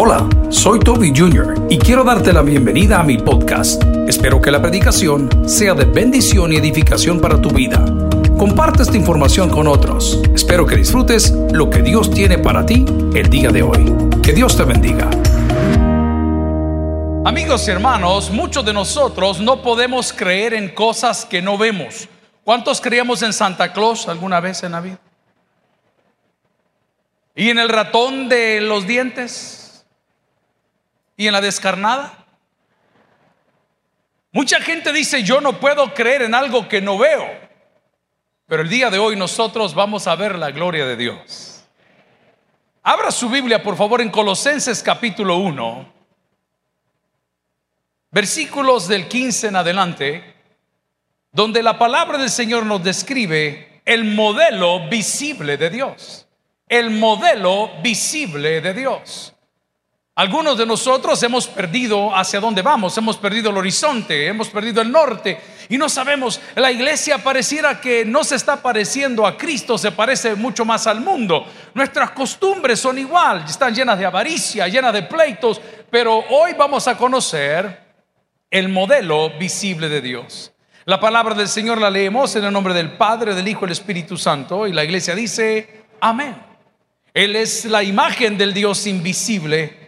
Hola, soy Toby Jr. y quiero darte la bienvenida a mi podcast. Espero que la predicación sea de bendición y edificación para tu vida. Comparte esta información con otros. Espero que disfrutes lo que Dios tiene para ti el día de hoy. Que Dios te bendiga. Amigos y hermanos, muchos de nosotros no podemos creer en cosas que no vemos. ¿Cuántos creíamos en Santa Claus alguna vez en la vida? ¿Y en el ratón de los dientes? ¿Y en la descarnada? Mucha gente dice, yo no puedo creer en algo que no veo. Pero el día de hoy nosotros vamos a ver la gloria de Dios. Abra su Biblia, por favor, en Colosenses capítulo 1, versículos del 15 en adelante, donde la palabra del Señor nos describe el modelo visible de Dios. El modelo visible de Dios. Algunos de nosotros hemos perdido hacia dónde vamos, hemos perdido el horizonte, hemos perdido el norte y no sabemos, la iglesia pareciera que no se está pareciendo a Cristo, se parece mucho más al mundo. Nuestras costumbres son igual, están llenas de avaricia, llenas de pleitos, pero hoy vamos a conocer el modelo visible de Dios. La palabra del Señor la leemos en el nombre del Padre, del Hijo y del Espíritu Santo y la iglesia dice, amén. Él es la imagen del Dios invisible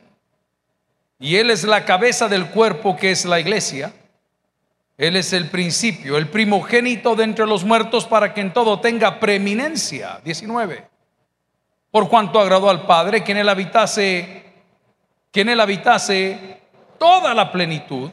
Y Él es la cabeza del cuerpo que es la iglesia. Él es el principio, el primogénito de entre los muertos para que en todo tenga preeminencia. 19. Por cuanto agradó al Padre que en él habitase, que en él habitase toda la plenitud,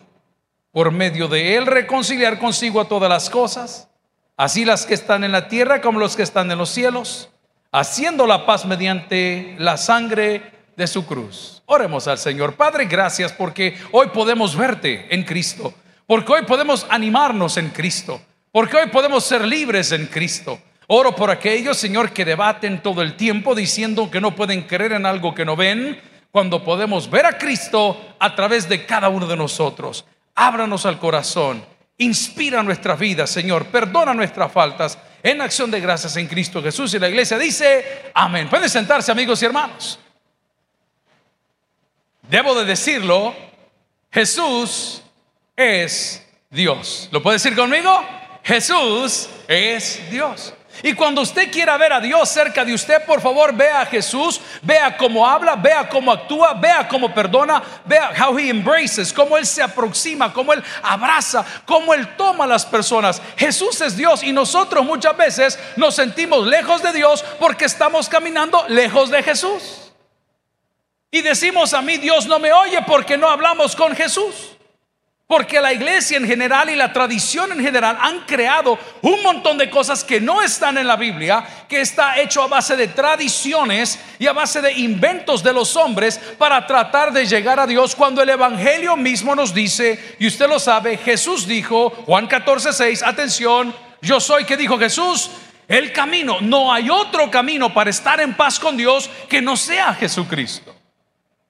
por medio de él reconciliar consigo a todas las cosas, así las que están en la tierra como los que están en los cielos, haciendo la paz mediante la sangre de su cruz. Oremos al Señor. Padre, gracias porque hoy podemos verte en Cristo, porque hoy podemos animarnos en Cristo, porque hoy podemos ser libres en Cristo. Oro por aquellos, Señor, que debaten todo el tiempo diciendo que no pueden creer en algo que no ven, cuando podemos ver a Cristo a través de cada uno de nosotros. Ábranos al corazón, inspira nuestra vida, Señor, perdona nuestras faltas en acción de gracias en Cristo Jesús. Y la iglesia dice, amén. Pueden sentarse, amigos y hermanos. Debo de decirlo, Jesús es Dios. ¿Lo puede decir conmigo? Jesús es Dios. Y cuando usted quiera ver a Dios cerca de usted, por favor, vea a Jesús, vea cómo habla, vea cómo actúa, vea cómo perdona, vea how he embraces, cómo él se aproxima, cómo él abraza, cómo él toma a las personas. Jesús es Dios y nosotros muchas veces nos sentimos lejos de Dios porque estamos caminando lejos de Jesús. Y decimos a mí, Dios no me oye porque no hablamos con Jesús. Porque la iglesia en general y la tradición en general han creado un montón de cosas que no están en la Biblia, que está hecho a base de tradiciones y a base de inventos de los hombres para tratar de llegar a Dios cuando el Evangelio mismo nos dice, y usted lo sabe, Jesús dijo, Juan 14, 6, atención, yo soy que dijo Jesús, el camino, no hay otro camino para estar en paz con Dios que no sea Jesucristo.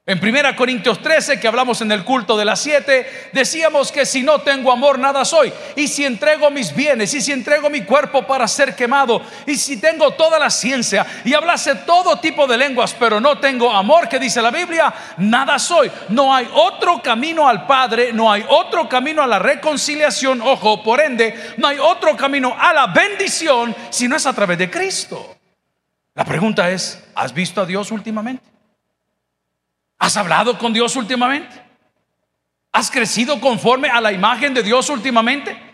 En 1 Corintios 13, que hablamos en el culto de las 7, decíamos que si no tengo amor, nada soy. Y si entrego mis bienes, y si entrego mi cuerpo para ser quemado, y si tengo toda la ciencia, y hablase todo tipo de lenguas, pero no tengo amor, que dice la Biblia, nada soy. No hay otro camino al Padre, no hay otro camino a la reconciliación, ojo, por ende, no hay otro camino a la bendición si no es a través de Cristo. La pregunta es, ¿has visto a Dios últimamente? ¿Has hablado con Dios últimamente? ¿Has crecido conforme a la imagen de Dios últimamente?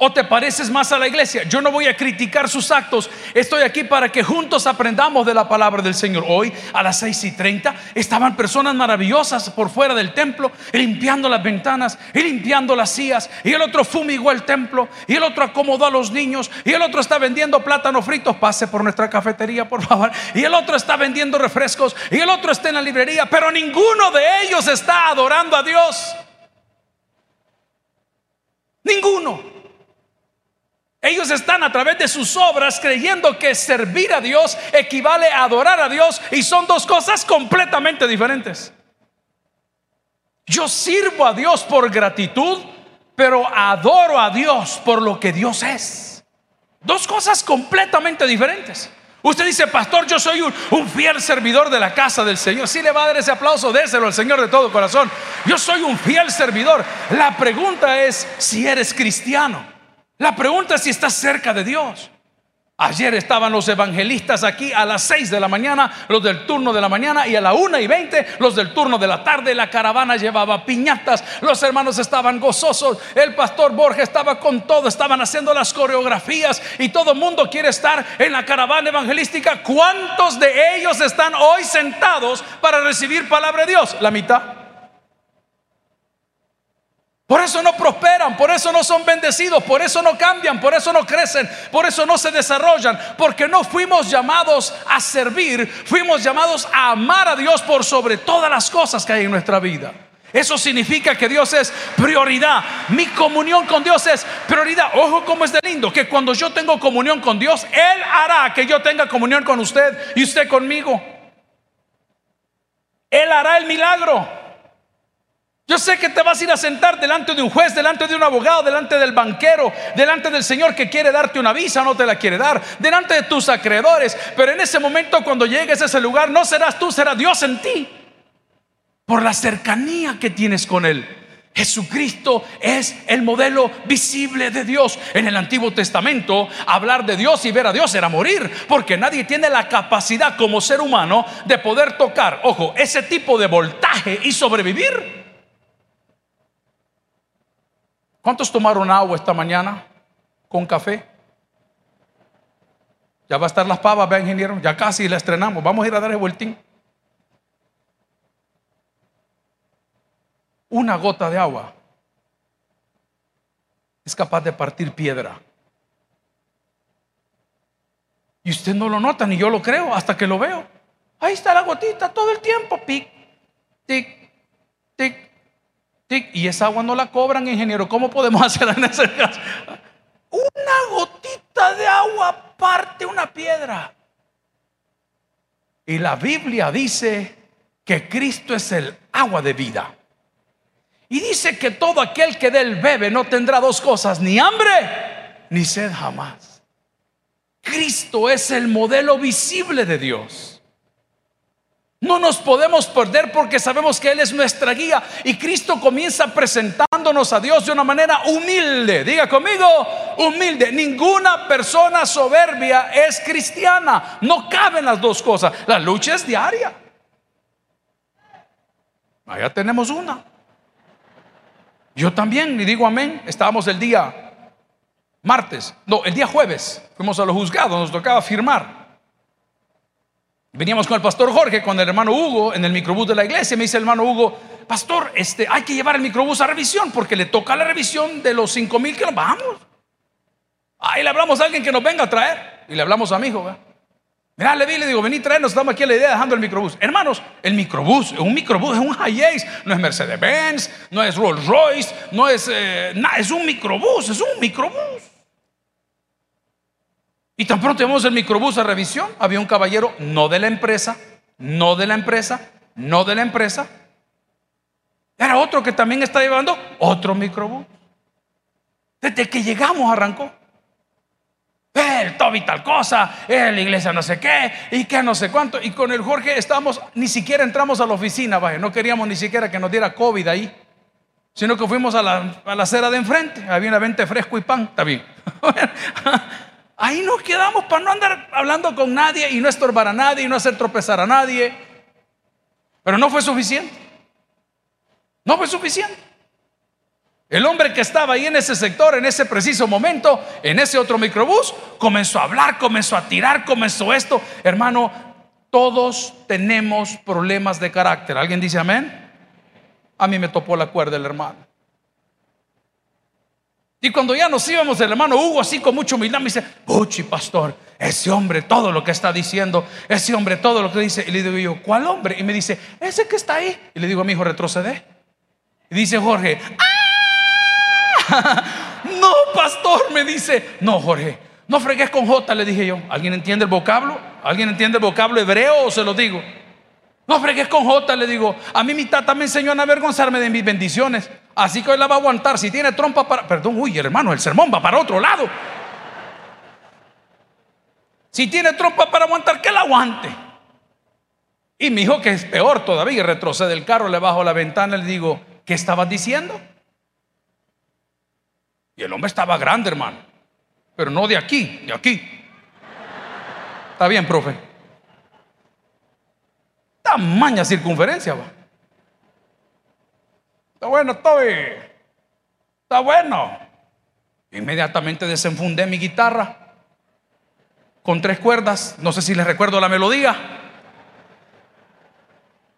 ¿O te pareces más a la iglesia? Yo no voy a criticar sus actos. Estoy aquí para que juntos aprendamos de la palabra del Señor. Hoy a las 6 y 30 estaban personas maravillosas por fuera del templo, limpiando las ventanas y limpiando las sillas. Y el otro fumigó el templo. Y el otro acomodó a los niños. Y el otro está vendiendo plátanos fritos. Pase por nuestra cafetería, por favor. Y el otro está vendiendo refrescos. Y el otro está en la librería. Pero ninguno de ellos está adorando a Dios. Ninguno. Ellos están a través de sus obras creyendo que servir a Dios equivale a adorar a Dios y son dos cosas completamente diferentes. Yo sirvo a Dios por gratitud, pero adoro a Dios por lo que Dios es. Dos cosas completamente diferentes. Usted dice, pastor, yo soy un, fiel servidor de la casa del Señor. Si le va a dar ese aplauso, déselo al Señor de todo corazón. Yo soy un fiel servidor. La pregunta es si eres cristiano. La pregunta es si estás cerca de Dios. Ayer estaban los evangelistas aquí a las 6 de la mañana, los del turno de la mañana, y a la una y 20 los del turno de la tarde. La caravana llevaba piñatas, los hermanos estaban gozosos, el pastor Borges estaba con todo, estaban haciendo las coreografías y todo el mundo quiere estar en la caravana evangelística. ¿Cuántos de ellos están hoy sentados para recibir palabra de Dios? La mitad. Por eso no prosperan, por eso no son bendecidos, por eso no cambian, por eso no crecen, por eso no se desarrollan, porque no fuimos llamados a servir, fuimos llamados a amar a Dios por sobre todas las cosas que hay en nuestra vida. Eso significa que Dios es prioridad. Mi comunión con Dios es prioridad. Ojo cómo es de lindo, que cuando yo tengo comunión con Dios, Él hará que yo tenga comunión con usted y usted conmigo. Él hará el milagro. Yo sé que te vas a ir a sentar delante de un juez, delante de un abogado, delante del banquero, delante del Señor que quiere darte una visa, no te la quiere dar, delante de tus acreedores. Pero en ese momento cuando llegues a ese lugar, no serás tú, será Dios en ti. Por la cercanía que tienes con Él. Jesucristo es el modelo visible de Dios. En el Antiguo Testamento, hablar de Dios y ver a Dios era morir, porque nadie tiene la capacidad como ser humano de poder tocar, ojo, ese tipo de voltaje y sobrevivir. ¿Cuántos tomaron agua esta mañana con café? Ya va a estar las pavas, vea ingeniero, ya casi la estrenamos. Vamos a ir a dar el vueltín. Una gota de agua es capaz de partir piedra. Y usted no lo nota, ni yo lo creo, hasta que lo veo. Ahí está la gotita todo el tiempo, pic, tic, tic, y esa agua no la cobran, ingeniero. ¿Cómo podemos hacer en ese caso? Una gotita de agua parte una piedra. Y la Biblia dice que Cristo es el agua de vida. Y dice que todo aquel que de él bebe no tendrá dos cosas, ni hambre ni sed jamás. Cristo es el modelo visible de Dios. No nos podemos perder porque sabemos que Él es nuestra guía y Cristo comienza presentándonos a Dios de una manera humilde. Diga conmigo, humilde. Ninguna persona soberbia es cristiana. No caben las dos cosas. La lucha es diaria. Allá tenemos una. Yo también, y digo amén, estábamos el día martes, no, el día jueves, fuimos a los juzgados, nos tocaba firmar. Veníamos con el pastor Jorge, con el hermano Hugo en el microbús de la iglesia. Me dice el hermano Hugo, pastor, este, hay que llevar el microbús a revisión porque le toca la revisión de los cinco mil que nos vamos. Ahí le hablamos a alguien que nos venga a traer. Y le hablamos a mi hijo. Mira, le vi, le digo, vení traernos, estamos aquí la idea dejando el microbús. Hermanos, el microbús, un microbús, es un Hiace, no es Mercedes-Benz, no es Rolls Royce, no es eh, nada, es un microbús, es un microbús. Y tan pronto llevamos el microbús a revisión, había un caballero, no de la empresa, no de la empresa, no de la empresa. Era otro que también está llevando otro microbús. Desde que llegamos arrancó. El Toby tal cosa, la iglesia no sé qué, y que no sé cuánto. Y con el Jorge estamos, ni siquiera entramos a la oficina, vaya, no queríamos ni siquiera que nos diera COVID ahí, sino que fuimos a la, a la acera de enfrente, había una venta fresco y pan, está bien. Ahí nos quedamos para no andar hablando con nadie y no estorbar a nadie y no hacer tropezar a nadie. Pero no fue suficiente. No fue suficiente. El hombre que estaba ahí en ese sector, en ese preciso momento, en ese otro microbús, comenzó a hablar, comenzó a tirar, comenzó esto. Hermano, todos tenemos problemas de carácter. ¿Alguien dice amén? A mí me topó la cuerda el hermano. Y cuando ya nos íbamos, el hermano Hugo, así con mucha humildad, me dice: Puchi, pastor, ese hombre, todo lo que está diciendo, ese hombre, todo lo que dice. Y le digo yo: ¿Cuál hombre? Y me dice: Ese que está ahí. Y le digo a mi hijo: Retrocede. Y dice Jorge: ¡Ah! pastor me dice, no, Jorge, no fregues con J, le dije yo. ¿Alguien entiende el vocablo? ¿Alguien entiende el vocablo hebreo o se lo digo? No fregues con J, le digo. A mí mi tata me enseñó a no avergonzarme de mis bendiciones. Así que hoy la va a aguantar. Si tiene trompa para. Perdón, uy, hermano, el sermón va para otro lado. Si tiene trompa para aguantar, que la aguante. Y mi hijo, que es peor todavía, retrocede el carro, le bajo la ventana y le digo, ¿qué estabas diciendo? Y el hombre estaba grande, hermano. Pero no de aquí, de aquí. Está bien, profe. Tamaña circunferencia, va. Está bueno, Toby. Está bueno. Inmediatamente desenfundé mi guitarra con tres cuerdas. No sé si les recuerdo la melodía.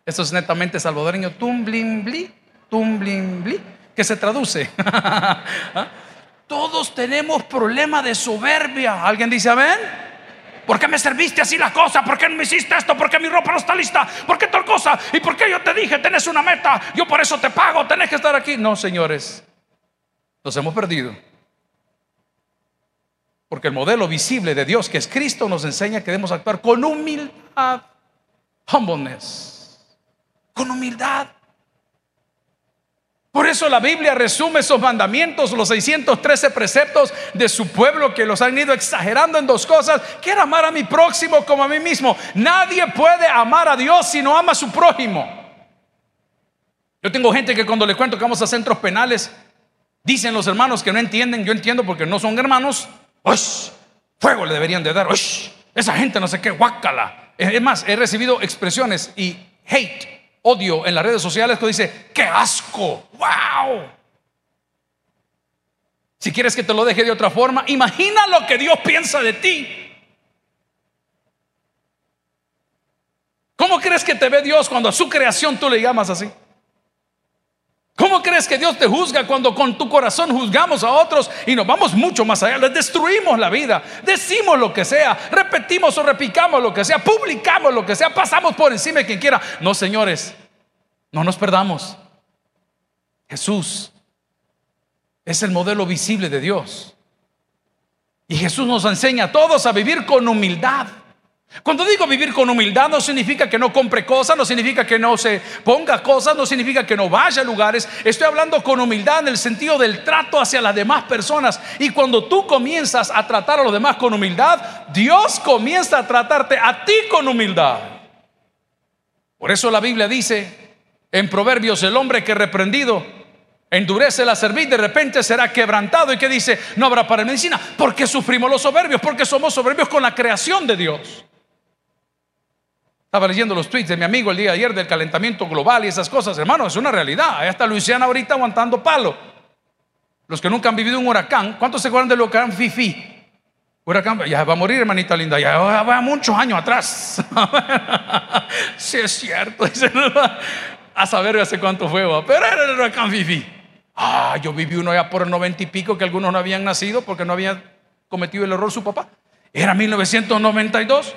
Eso es netamente salvadoreño. Tumbling, bli, tumbling, bli, que se traduce. ¿Ah? Todos tenemos problema de soberbia. ¿Alguien dice amén? ¿Por qué me serviste así la cosa? ¿Por qué no me hiciste esto? ¿Por qué mi ropa no está lista? ¿Por qué tal cosa? ¿Y por qué yo te dije, tenés una meta? Yo por eso te pago, tenés que estar aquí. No, señores, nos hemos perdido. Porque el modelo visible de Dios, que es Cristo, nos enseña que debemos actuar con humildad, humbleness, con humildad. Por eso la Biblia resume esos mandamientos, los 613 preceptos de su pueblo que los han ido exagerando en dos cosas. Quiero amar a mi próximo como a mí mismo. Nadie puede amar a Dios si no ama a su prójimo. Yo tengo gente que cuando le cuento que vamos a centros penales, dicen los hermanos que no entienden, yo entiendo porque no son hermanos. ¡Ush! Fuego le deberían de dar. ¡Ush! Esa gente no sé qué, guácala. Es más, he recibido expresiones y hate odio en las redes sociales que dice, qué asco, wow. Si quieres que te lo deje de otra forma, imagina lo que Dios piensa de ti. ¿Cómo crees que te ve Dios cuando a su creación tú le llamas así? ¿Cómo crees que Dios te juzga cuando con tu corazón juzgamos a otros y nos vamos mucho más allá? Les destruimos la vida, decimos lo que sea, repetimos o repicamos lo que sea, publicamos lo que sea, pasamos por encima de quien quiera. No, señores, no nos perdamos. Jesús es el modelo visible de Dios. Y Jesús nos enseña a todos a vivir con humildad. Cuando digo vivir con humildad no significa que no compre cosas, no significa que no se ponga cosas, no significa que no vaya a lugares. Estoy hablando con humildad en el sentido del trato hacia las demás personas. Y cuando tú comienzas a tratar a los demás con humildad, Dios comienza a tratarte a ti con humildad. Por eso la Biblia dice en Proverbios, el hombre que reprendido endurece la cerviz, de repente será quebrantado. ¿Y que dice? No habrá para medicina. ¿Por qué sufrimos los soberbios? Porque somos soberbios con la creación de Dios. Estaba leyendo los tweets de mi amigo el día de ayer del calentamiento global y esas cosas. Hermano, es una realidad. Ahí está Luisiana ahorita aguantando palo. Los que nunca han vivido un huracán, ¿cuántos se acuerdan del huracán Fifi? Huracán, ya va a morir, hermanita linda, ya va muchos años atrás. sí, es cierto. A saber hace cuánto fue, pero era el huracán Fifi. Ah, yo viví uno ya por el noventa y pico que algunos no habían nacido porque no habían cometido el error su papá. Era 1992.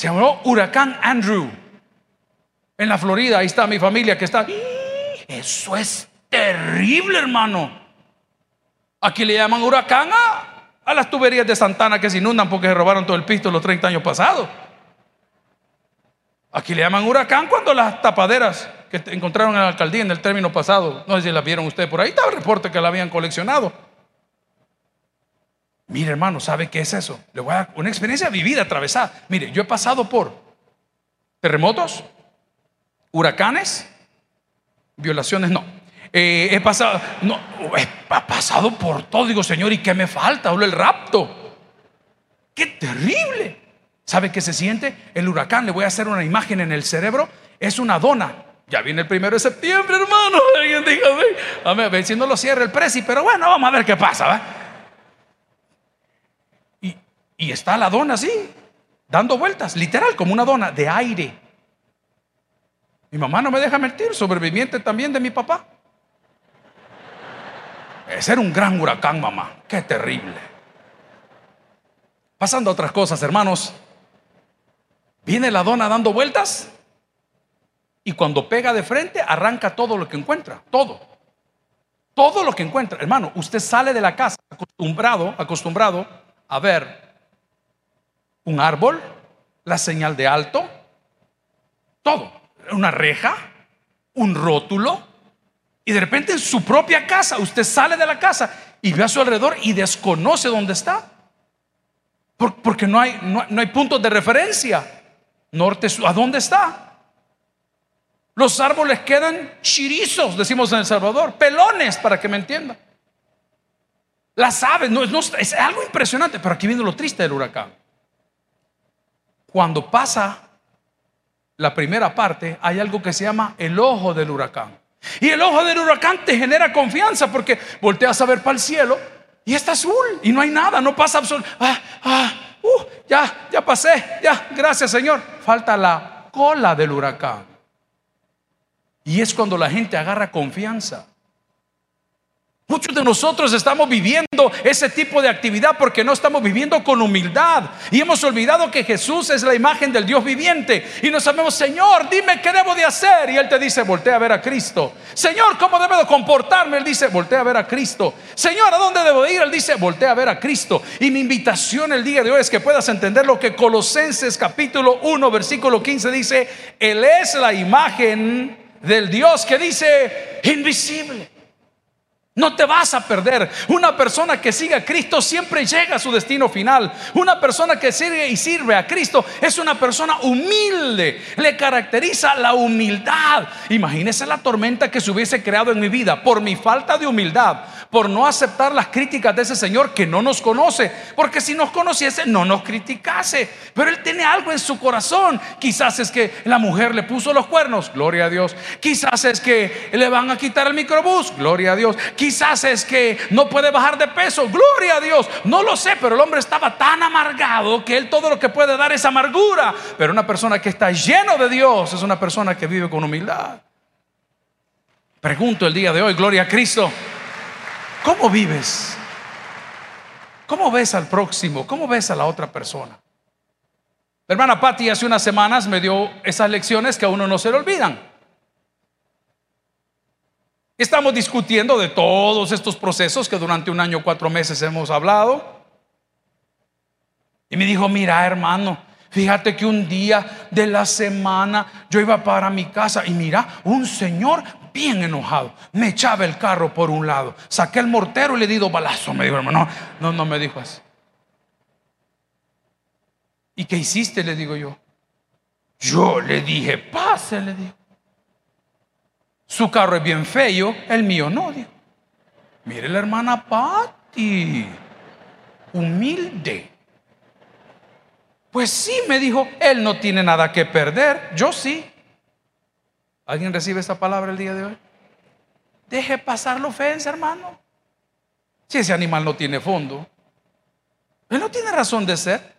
Se llamó Huracán Andrew. En la Florida, ahí está mi familia que está. Eso es terrible, hermano. Aquí le llaman huracán a, las tuberías de Santana que se inundan porque se robaron todo el pisto los 30 años pasados. Aquí le llaman huracán cuando las tapaderas que encontraron en la alcaldía en el término pasado, no sé si las vieron ustedes por ahí, estaba el reporte que la habían coleccionado. Mire, hermano, ¿sabe qué es eso? Le voy a dar una experiencia vivida, atravesada. Mire, yo he pasado por terremotos, huracanes, violaciones, no. Eh, he pasado, no, he pasado por todo. Digo, Señor, ¿y qué me falta? Hablo el rapto. ¡Qué terrible! ¿Sabe qué se siente? El huracán, le voy a hacer una imagen en el cerebro, es una dona. Ya viene el primero de septiembre, hermano. Alguien diga, a ver, si no lo cierra el presi, pero bueno, vamos a ver qué pasa, ¿va? Y está la dona así, dando vueltas, literal, como una dona de aire. Mi mamá no me deja mentir, sobreviviente también de mi papá. Ese era un gran huracán, mamá. Qué terrible. Pasando a otras cosas, hermanos. Viene la dona dando vueltas y cuando pega de frente arranca todo lo que encuentra. Todo. Todo lo que encuentra. Hermano, usted sale de la casa acostumbrado, acostumbrado a ver un árbol, la señal de alto, todo, una reja, un rótulo, y de repente en su propia casa, usted sale de la casa y ve a su alrededor y desconoce dónde está. Porque no hay, no, hay puntos de referencia. Norte, ¿a dónde está? Los árboles quedan chirizos, decimos en El Salvador, pelones, para que me entiendan. Las aves, no, es algo impresionante, pero aquí viene lo triste del huracán. Cuando pasa la primera parte, hay algo que se llama el ojo del huracán. Y el ojo del huracán te genera confianza porque volteas a ver para el cielo y está azul y no hay nada, no pasa absolutamente. Ah, ah, uh, ya, ya pasé, ya, gracias Señor. Falta la cola del huracán. Y es cuando la gente agarra confianza. Muchos de nosotros estamos viviendo ese tipo de actividad porque no estamos viviendo con humildad y hemos olvidado que Jesús es la imagen del Dios viviente y nos sabemos, Señor, dime qué debo de hacer y Él te dice, voltea a ver a Cristo. Señor, ¿cómo debo de comportarme? Él dice, voltea a ver a Cristo. Señor, ¿a dónde debo ir? Él dice, voltea a ver a Cristo. Y mi invitación el día de hoy es que puedas entender lo que Colosenses capítulo 1, versículo 15 dice, Él es la imagen del Dios que dice, invisible. No te vas a perder. Una persona que sigue a Cristo siempre llega a su destino final. Una persona que sigue y sirve a Cristo es una persona humilde. Le caracteriza la humildad. Imagínese la tormenta que se hubiese creado en mi vida por mi falta de humildad, por no aceptar las críticas de ese Señor que no nos conoce. Porque si nos conociese, no nos criticase. Pero Él tiene algo en su corazón. Quizás es que la mujer le puso los cuernos. Gloria a Dios. Quizás es que le van a quitar el microbús. Gloria a Dios. Quizás es que no puede bajar de peso. Gloria a Dios. No lo sé, pero el hombre estaba tan amargado que él todo lo que puede dar es amargura. Pero una persona que está lleno de Dios es una persona que vive con humildad. Pregunto el día de hoy, gloria a Cristo, ¿cómo vives? ¿Cómo ves al próximo? ¿Cómo ves a la otra persona? La hermana Patti hace unas semanas me dio esas lecciones que a uno no se le olvidan. Estamos discutiendo de todos estos procesos que durante un año, cuatro meses hemos hablado. Y me dijo, mira hermano, fíjate que un día de la semana yo iba para mi casa y mira, un señor bien enojado me echaba el carro por un lado. Saqué el mortero y le di dos balazos. Me dijo, hermano, no, no me dijo así. ¿Y qué hiciste? Le digo yo. Yo le dije, pase, le digo. Su carro es bien feo, el mío no. Dijo. Mire la hermana Patti, humilde. Pues sí, me dijo, él no tiene nada que perder, yo sí. ¿Alguien recibe esta palabra el día de hoy? Deje pasar la ofensa, hermano. Si ese animal no tiene fondo, él no tiene razón de ser.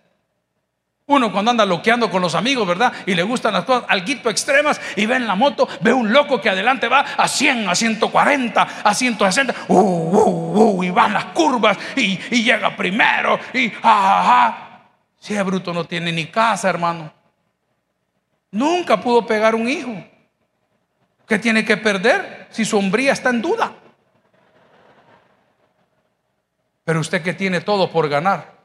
Uno cuando anda loqueando con los amigos, ¿verdad? Y le gustan las cosas algo extremas y ve en la moto, ve un loco que adelante va a 100, a 140, a 160, uh, uh, uh, y van las curvas y, llega primero y ajá. Si es bruto no tiene ni casa, hermano. Nunca pudo pegar un hijo. ¿Qué tiene que perder si su hombría está en duda? Pero usted que tiene todo por ganar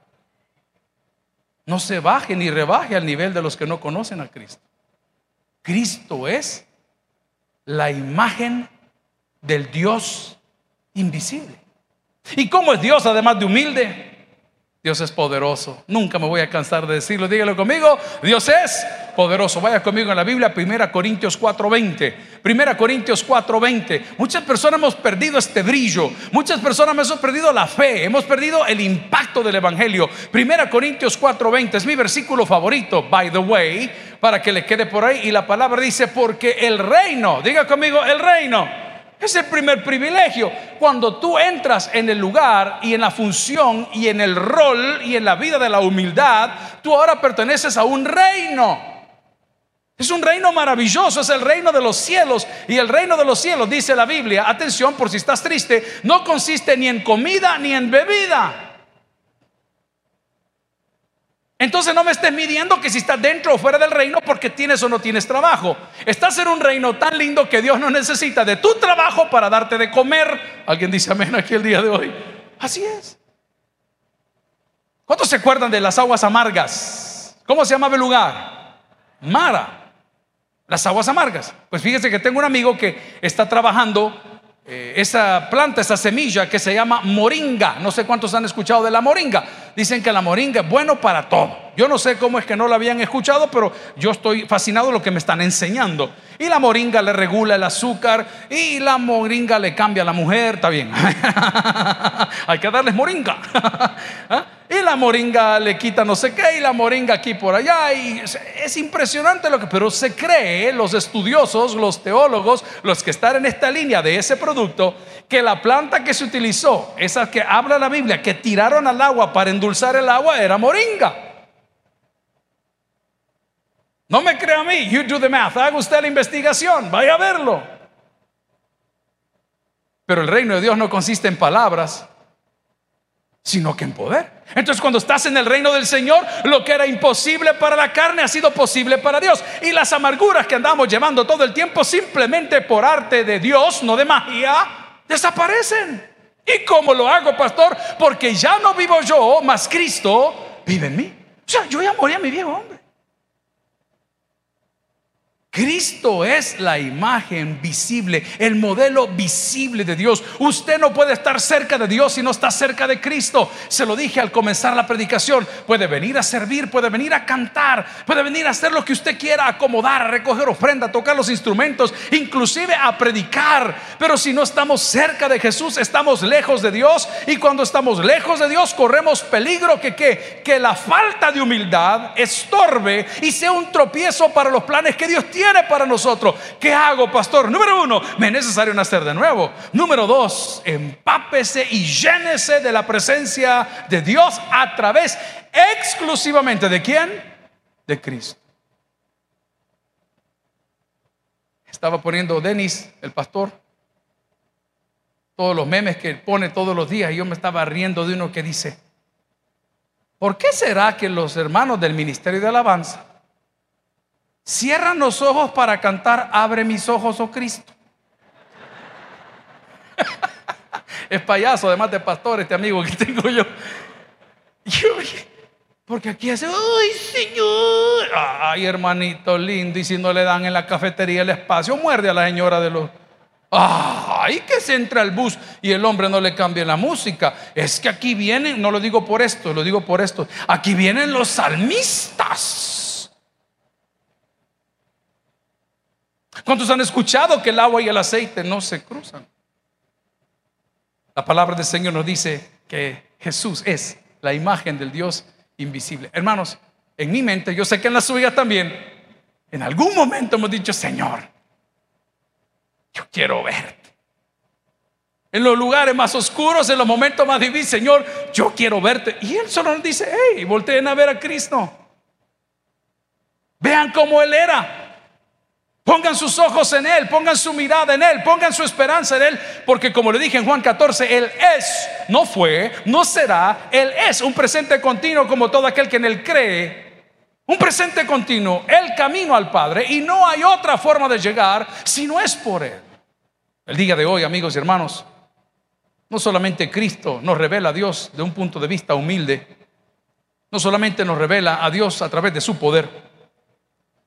no se baje ni rebaje al nivel de los que no conocen a Cristo. Cristo es la imagen del Dios invisible. ¿Y cómo es Dios además de humilde? Dios es poderoso. Nunca me voy a cansar de decirlo. Dígalo conmigo. Dios es poderoso. Vaya conmigo en la Biblia, 1 Corintios 4:20. 1 Corintios 4:20. Muchas personas hemos perdido este brillo. Muchas personas hemos perdido la fe. Hemos perdido el impacto del Evangelio. 1 Corintios 4:20 es mi versículo favorito, by the way, para que le quede por ahí. Y la palabra dice, porque el reino, diga conmigo, el reino es el primer privilegio. Cuando tú entras en el lugar y en la función y en el rol y en la vida de la humildad, tú ahora perteneces a un reino. Es un reino maravilloso, es el reino de los cielos. Y el reino de los cielos, dice la Biblia, atención por si estás triste, no consiste ni en comida ni en bebida. Entonces no me estés midiendo que si estás dentro o fuera del reino porque tienes o no tienes trabajo. Estás en un reino tan lindo que Dios no necesita de tu trabajo para darte de comer. Alguien dice amén aquí el día de hoy. Así es. ¿Cuántos se acuerdan de las aguas amargas? ¿Cómo se llamaba el lugar? Mara. Las aguas amargas. Pues fíjese que tengo un amigo que está trabajando eh, esa planta, esa semilla que se llama moringa. No sé cuántos han escuchado de la moringa. Dicen que la moringa es bueno para todo. Yo no sé cómo es que no la habían escuchado, pero yo estoy fascinado de lo que me están enseñando. Y la moringa le regula el azúcar y la moringa le cambia a la mujer, está bien. Hay que darles moringa. ¿Ah? y la moringa le quita no sé qué, y la moringa aquí por allá. Y es impresionante lo que, pero se cree, los estudiosos, los teólogos, los que están en esta línea de ese producto, que la planta que se utilizó, esa que habla la Biblia, que tiraron al agua para endulzar el agua, era moringa. No me crea a mí, you do the math, haga usted la investigación, vaya a verlo. Pero el reino de Dios no consiste en palabras, sino que en poder. Entonces cuando estás en el reino del Señor, lo que era imposible para la carne ha sido posible para Dios. Y las amarguras que andamos llevando todo el tiempo simplemente por arte de Dios, no de magia, desaparecen. ¿Y cómo lo hago, pastor? Porque ya no vivo yo, mas Cristo vive en mí. O sea, yo ya morí a mi viejo hombre. Cristo es la imagen visible, el modelo visible de Dios. Usted no puede estar cerca de Dios si no está cerca de Cristo. Se lo dije al comenzar la predicación. Puede venir a servir, puede venir a cantar, puede venir a hacer lo que usted quiera, acomodar, a recoger ofrenda, a tocar los instrumentos, inclusive a predicar. Pero si no estamos cerca de Jesús, estamos lejos de Dios. Y cuando estamos lejos de Dios, corremos peligro que, que, que la falta de humildad estorbe y sea un tropiezo para los planes que Dios tiene para nosotros. ¿Qué hago, pastor? Número uno, me es necesario nacer de nuevo. Número dos, empápese y llénese de la presencia de Dios a través exclusivamente de quién? De Cristo. Estaba poniendo Denis, el pastor, todos los memes que pone todos los días y yo me estaba riendo de uno que dice, ¿por qué será que los hermanos del Ministerio de Alabanza Cierran los ojos para cantar, abre mis ojos, oh Cristo. es payaso, además de pastor, este amigo que tengo yo. porque aquí hace, ay Señor, ay hermanito lindo, y si no le dan en la cafetería el espacio, muerde a la señora de los... Ay, que se entra el bus y el hombre no le cambia la música. Es que aquí vienen, no lo digo por esto, lo digo por esto. Aquí vienen los salmistas. ¿Cuántos han escuchado que el agua y el aceite no se cruzan? La palabra del Señor nos dice que Jesús es la imagen del Dios invisible. Hermanos, en mi mente, yo sé que en la suya también, en algún momento hemos dicho, Señor, yo quiero verte. En los lugares más oscuros, en los momentos más difíciles, Señor, yo quiero verte. Y Él solo nos dice, hey, volteen a ver a Cristo. Vean cómo Él era. Pongan sus ojos en Él, pongan su mirada en Él, pongan su esperanza en Él, porque como le dije en Juan 14, Él es, no fue, no será, Él es un presente continuo como todo aquel que en Él cree. Un presente continuo, el camino al Padre, y no hay otra forma de llegar si no es por Él. El día de hoy, amigos y hermanos, no solamente Cristo nos revela a Dios de un punto de vista humilde, no solamente nos revela a Dios a través de su poder,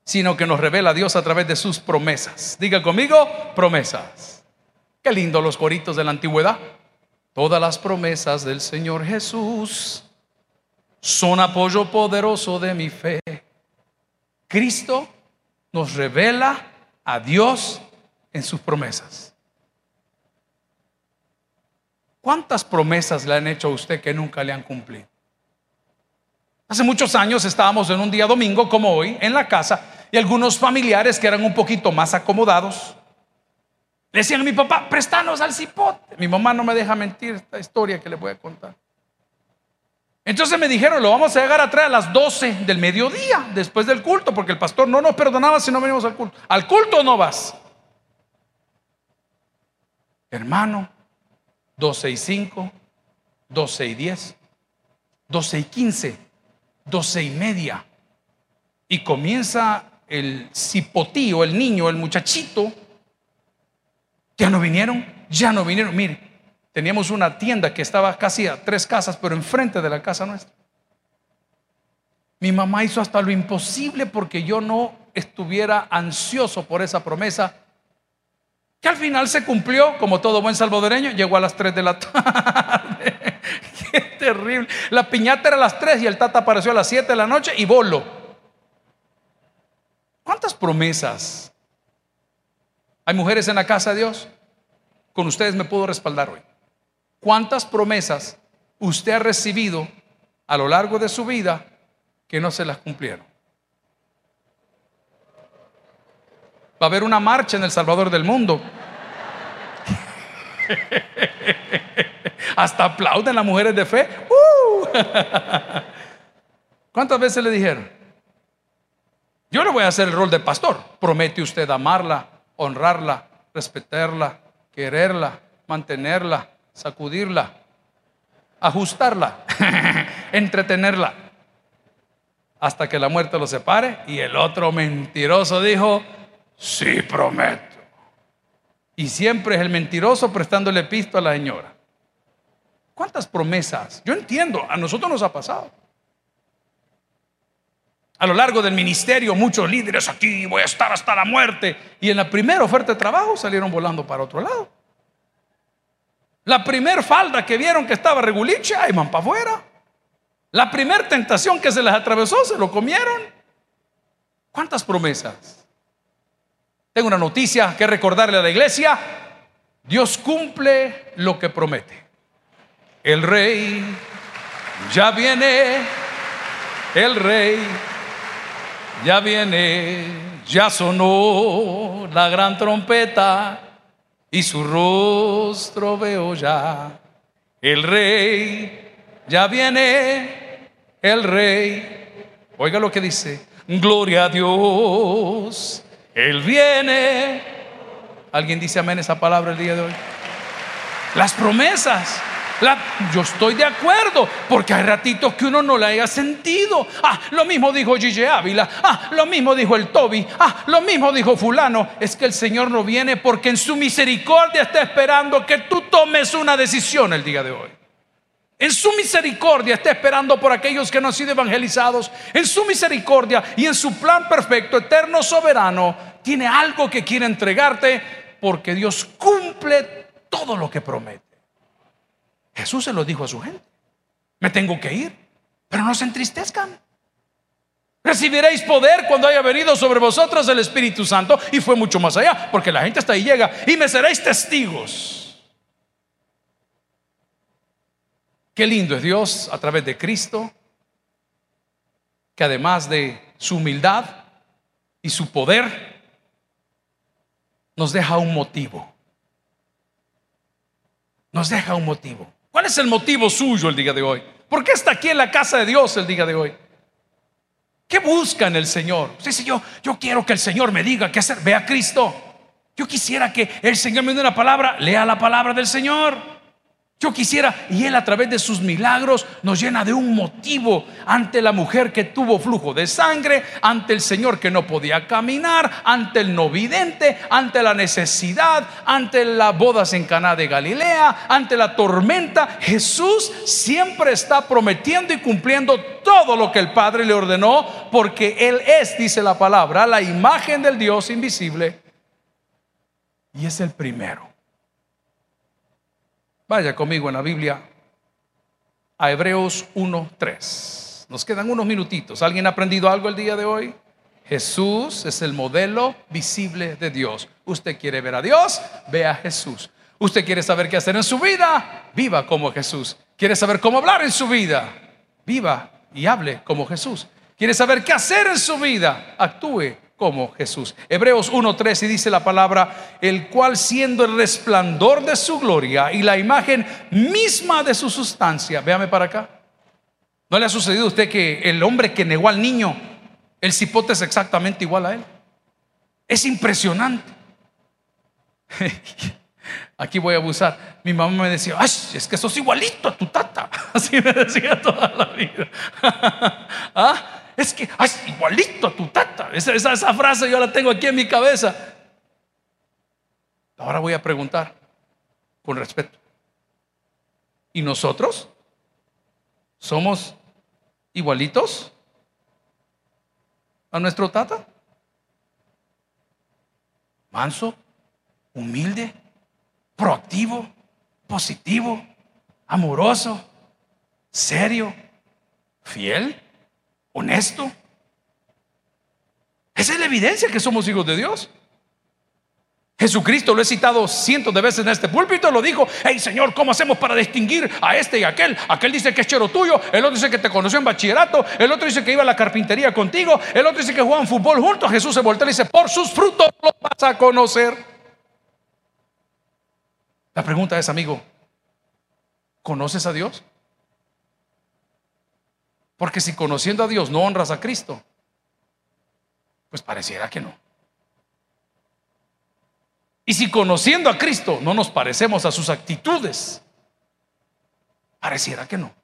sino que nos revela Dios a través de sus promesas. Diga conmigo, promesas. Qué lindo los coritos de la antigüedad. Todas las promesas del Señor Jesús son apoyo poderoso de mi fe. Cristo nos revela a Dios en sus promesas. ¿Cuántas promesas le han hecho a usted que nunca le han cumplido? Hace muchos años estábamos en un día domingo como hoy en la casa y algunos familiares que eran un poquito más acomodados le decían a mi papá, préstanos al cipote. Mi mamá no me deja mentir esta historia que le voy a contar. Entonces me dijeron, lo vamos a llegar a traer a las 12 del mediodía, después del culto, porque el pastor no nos perdonaba si no venimos al culto. Al culto no vas. Hermano, 12 y 5, 12 y 10, 12 y 15, 12 y media. Y comienza el cipotío, el niño, el muchachito, ya no vinieron, ya no vinieron. Mire, Teníamos una tienda que estaba casi a tres casas, pero enfrente de la casa nuestra. Mi mamá hizo hasta lo imposible porque yo no estuviera ansioso por esa promesa, que al final se cumplió, como todo buen salvadoreño, llegó a las 3 de la tarde. Qué terrible. La piñata era a las 3 y el tata apareció a las 7 de la noche y bolo. ¿Cuántas promesas? ¿Hay mujeres en la casa de Dios? Con ustedes me puedo respaldar hoy. ¿Cuántas promesas usted ha recibido a lo largo de su vida que no se las cumplieron? Va a haber una marcha en El Salvador del mundo. Hasta aplauden las mujeres de fe. ¡Uh! ¿Cuántas veces le dijeron? Yo le voy a hacer el rol de pastor. Promete usted amarla, honrarla, respetarla, quererla, mantenerla, sacudirla, ajustarla, entretenerla, hasta que la muerte lo separe. Y el otro mentiroso dijo, sí prometo. Y siempre es el mentiroso prestándole pisto a la señora. ¿Cuántas promesas? Yo entiendo, a nosotros nos ha pasado. A lo largo del ministerio, muchos líderes aquí, voy a estar hasta la muerte. Y en la primera oferta de trabajo salieron volando para otro lado. La primer falda que vieron que estaba reguliche, ahí van para afuera. La primera tentación que se les atravesó, se lo comieron. ¿Cuántas promesas? Tengo una noticia que recordarle a la iglesia. Dios cumple lo que promete. El rey ya viene. El rey ya viene. Ya sonó la gran trompeta y su rostro veo ya. El rey ya viene, el rey. Oiga lo que dice, gloria a Dios, Él viene. ¿Alguien dice amén esa palabra el día de hoy? Las promesas yo estoy de acuerdo, porque hay ratitos que uno no le haya sentido. Ah, lo mismo dijo Gigi Ávila. Ah, lo mismo dijo el Toby. Ah, lo mismo dijo Fulano. Es que el Señor no viene porque en su misericordia está esperando que tú tomes una decisión el día de hoy. En su misericordia está esperando por aquellos que no han sido evangelizados. En su misericordia y en su plan perfecto, eterno, soberano, tiene algo que quiere entregarte porque Dios cumple todo lo que promete. Jesús se lo dijo a su gente. Me tengo que ir, pero no se entristezcan. Recibiréis poder cuando haya venido sobre vosotros el Espíritu Santo. Y fue mucho más allá, porque la gente hasta ahí llega y me seréis testigos. Qué lindo es Dios a través de Cristo, que además de su humildad y su poder, nos deja un motivo. Nos deja un motivo. ¿Cuál es el motivo suyo el día de hoy? ¿Por qué está aquí en la casa de Dios el día de hoy? ¿Qué busca en el Señor? Usted dice, yo, yo quiero que el Señor me diga qué hacer. Ve a Cristo. Yo quisiera que el Señor me dé una palabra. Lea la palabra del Señor. Yo quisiera, y Él a través de sus milagros nos llena de un motivo ante la mujer que tuvo flujo de sangre, ante el Señor que no podía caminar, ante el no vidente, ante la necesidad, ante las bodas en Caná de Galilea, ante la tormenta. Jesús siempre está prometiendo y cumpliendo todo lo que el Padre le ordenó, porque Él es, dice la palabra, la imagen del Dios invisible. Y es el primero Vaya conmigo en la Biblia a Hebreos 1.3. Nos quedan unos minutitos. ¿Alguien ha aprendido algo el día de hoy? Jesús es el modelo visible de Dios. Usted quiere ver a Dios, ve a Jesús. Usted quiere saber qué hacer en su vida, viva como Jesús. Quiere saber cómo hablar en su vida, viva y hable como Jesús. Quiere saber qué hacer en su vida, actúe como Jesús. Hebreos 1.13 dice la palabra, el cual siendo el resplandor de su gloria y la imagen misma de su sustancia, véame para acá. ¿No le ha sucedido a usted que el hombre que negó al niño, el cipote es exactamente igual a él? Es impresionante. Aquí voy a abusar. Mi mamá me decía, Ay, es que sos igualito a tu tata. Así me decía toda la vida. ¿Ah? Es que es igualito a tu tata. Esa, esa, frase yo la tengo aquí en mi cabeza. Ahora voy a preguntar con respeto. ¿Y nosotros? ¿Somos igualitos a nuestro tata? Manso, humilde, proactivo, positivo, amoroso, serio, fiel, honesto. Esa es la evidencia que somos hijos de Dios. Jesucristo lo he citado cientos de veces en este púlpito, lo dijo, hey Señor, ¿cómo hacemos para distinguir a este y aquel? Aquel dice que es chero tuyo, el otro dice que te conoció en bachillerato, el otro dice que iba a la carpintería contigo, el otro dice que jugaban fútbol juntos. Jesús se voltea y dice, por sus frutos los vas a conocer. La pregunta es, amigo, ¿conoces a Dios? Porque si conociendo a Dios no honras a Cristo, pues pareciera que no. Y si conociendo a Cristo no nos parecemos a sus actitudes, pareciera que no.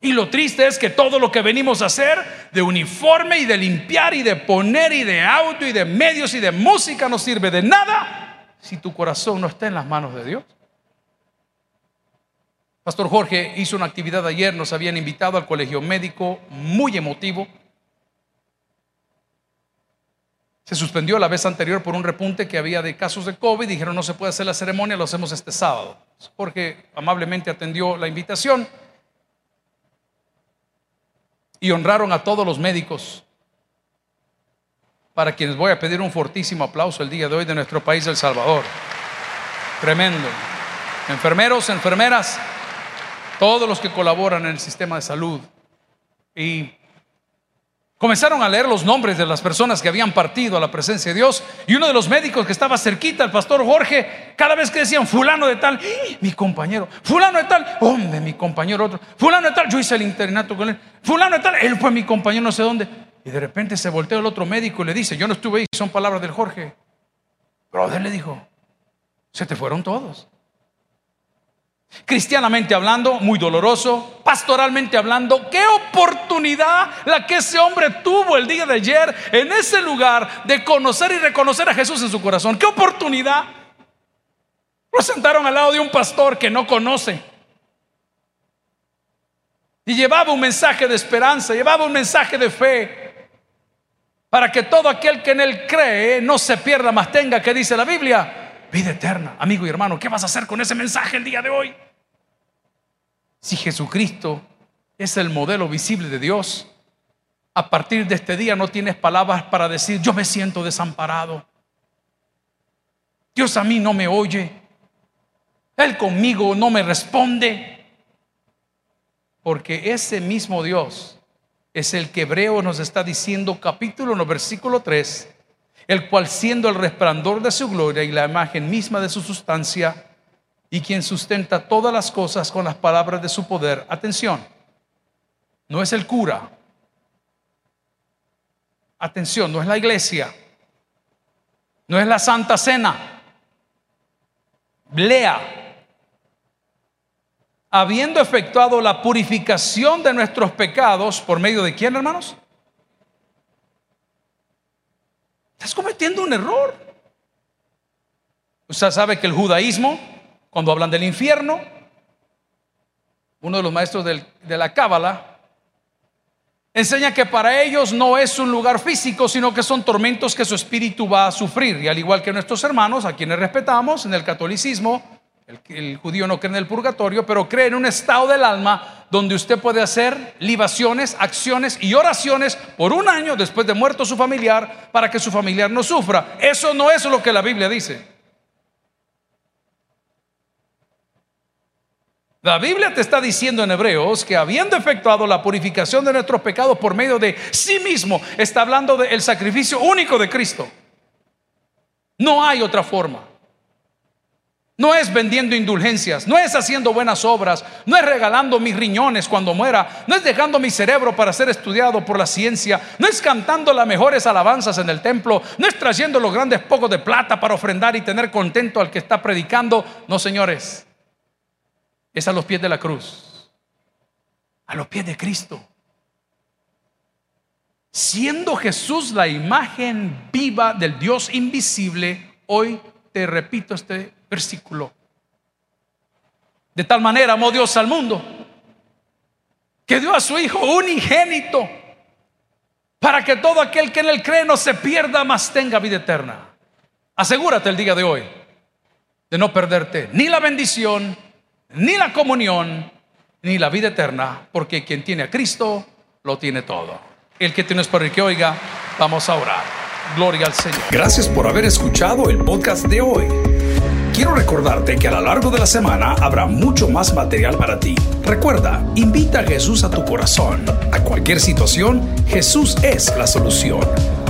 Y lo triste es que todo lo que venimos a hacer de uniforme y de limpiar y de poner y de auto y de medios y de música no sirve de nada si tu corazón no está en las manos de Dios. Pastor Jorge hizo una actividad ayer, nos habían invitado al colegio médico, muy emotivo. Se suspendió la vez anterior por un repunte que había de casos de COVID. Dijeron no se puede hacer la ceremonia, lo hacemos este sábado. Jorge amablemente atendió la invitación y honraron a todos los médicos, para quienes voy a pedir un fortísimo aplauso el día de hoy de nuestro país, El Salvador. Tremendo. Enfermeros, enfermeras, todos los que colaboran en el sistema de salud. Y Comenzaron a leer los nombres de las personas que habían partido a la presencia de Dios y uno de los médicos que estaba cerquita, el pastor Jorge, cada vez que decían fulano de tal, ¡Eh! mi compañero, fulano de tal, hombre, mi compañero otro, fulano de tal, yo hice el internato con él, fulano de tal, él fue mi compañero no sé dónde. Y de repente se volteó el otro médico y le dice, yo no estuve ahí, son palabras del Jorge. Brother le dijo, se te fueron todos. Cristianamente hablando, muy doloroso. Pastoralmente hablando, qué oportunidad la que ese hombre tuvo el día de ayer en ese lugar de conocer y reconocer a Jesús en su corazón. Qué oportunidad. Lo sentaron al lado de un pastor que no conoce. Y llevaba un mensaje de esperanza, llevaba un mensaje de fe. Para que todo aquel que en él cree no se pierda, más tenga, que dice la Biblia, vida eterna. Amigo y hermano, ¿qué vas a hacer con ese mensaje el día de hoy? Si Jesucristo es el modelo visible de Dios, a partir de este día no tienes palabras para decir, yo me siento desamparado. Dios a mí no me oye. Él conmigo no me responde. Porque ese mismo Dios es el que Hebreo nos está diciendo capítulo 1, versículo 3 el cual siendo el resplandor de su gloria y la imagen misma de su sustancia, y quien sustenta todas las cosas con las palabras de su poder. Atención, no es el cura. Atención, no es la iglesia. No es la Santa Cena. Lea. Habiendo efectuado la purificación de nuestros pecados, ¿por medio de quién, hermanos? Estás cometiendo un error. Usted sabe que el judaísmo, cuando hablan del infierno, uno de los maestros de la Cábala, enseña que para ellos no es un lugar físico, sino que son tormentos que su espíritu va a sufrir. Y al igual que nuestros hermanos, a quienes respetamos en el catolicismo, el, judío no cree en el purgatorio, pero cree en un estado del alma donde usted puede hacer libaciones, acciones y oraciones por un año después de muerto su familiar para que su familiar no sufra. Eso no es lo que la Biblia dice. La Biblia te está diciendo en Hebreos que habiendo efectuado la purificación de nuestros pecados por medio de sí mismo, está hablando del sacrificio único de Cristo. No hay otra forma. No es vendiendo indulgencias, no es haciendo buenas obras, no es regalando mis riñones cuando muera, no es dejando mi cerebro para ser estudiado por la ciencia, no es cantando las mejores alabanzas en el templo, no es trayendo los grandes pocos de plata para ofrendar y tener contento al que está predicando. No, señores, es a los pies de la cruz, a los pies de Cristo. Siendo Jesús la imagen viva del Dios invisible, hoy te repito este versículo. De tal manera amó Dios al mundo que dio a su Hijo unigénito para que todo aquel que en él cree no se pierda, mas tenga vida eterna. Asegúrate el día de hoy de no perderte ni la bendición, ni la comunión, ni la vida eterna, porque quien tiene a Cristo lo tiene todo. El que tienes por el que oiga, vamos a orar. Gloria al Señor. Gracias por haber escuchado el podcast de hoy. Quiero recordarte que a lo largo de la semana habrá mucho más material para ti. Recuerda, invita a Jesús a tu corazón. A cualquier situación, Jesús es la solución.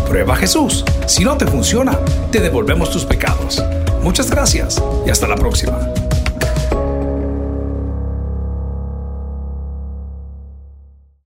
Prueba a Jesús. Si no te funciona, te devolvemos tus pecados. Muchas gracias y hasta la próxima.